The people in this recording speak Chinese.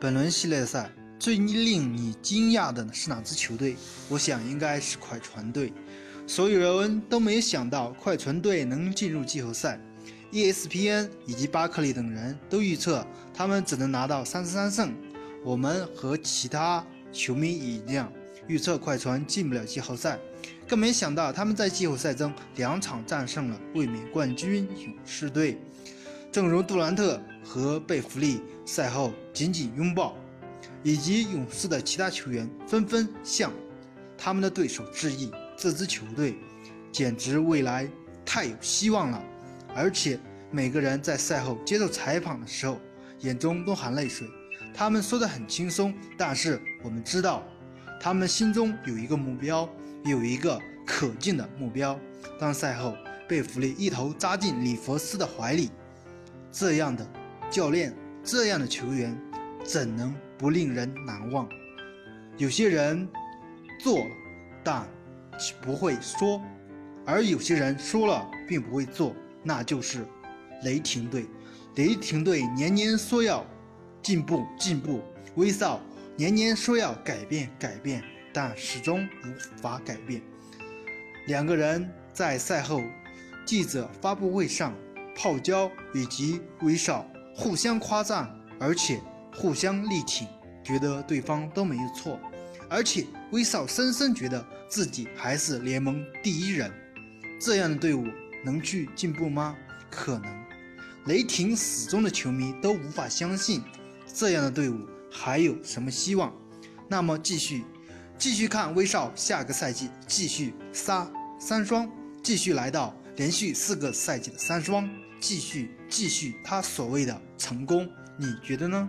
本轮系列赛最令你惊讶的是哪支球队？我想应该是快船队。所有人都没想到快船队能进入季后赛。ESPN 以及巴克利等人都预测他们只能拿到三十三胜。我们和其他球迷一样预测快船进不了季后赛，更没想到他们在季后赛中两场战胜了卫冕冠军勇士队。正如杜兰特和贝弗利赛后紧紧拥抱，以及勇士的其他球员纷纷向他们的对手致意，这支球队简直未来太有希望了。而且每个人在赛后接受采访的时候，眼中都含泪水。他们说得很轻松，但是我们知道，他们心中有一个目标，有一个可敬的目标。当赛后，贝弗利一头扎进里弗斯的怀里。这样的教练，这样的球员，怎能不令人难忘？有些人做了，但不会说；而有些人说了，并不会做，那就是雷霆队。雷霆队年年说要进步进步，威少年年说要改变改变，但始终无法改变。两个人在赛后记者发布会上。泡椒以及威少互相夸赞，而且互相力挺，觉得对方都没有错。而且威少深深觉得自己还是联盟第一人。这样的队伍能去进步吗？可能。雷霆死忠的球迷都无法相信这样的队伍还有什么希望。那么继续，继续看威少下个赛季继续杀三双，继续来到连续四个赛季的三双。继续继续，他所谓的成功，你觉得呢？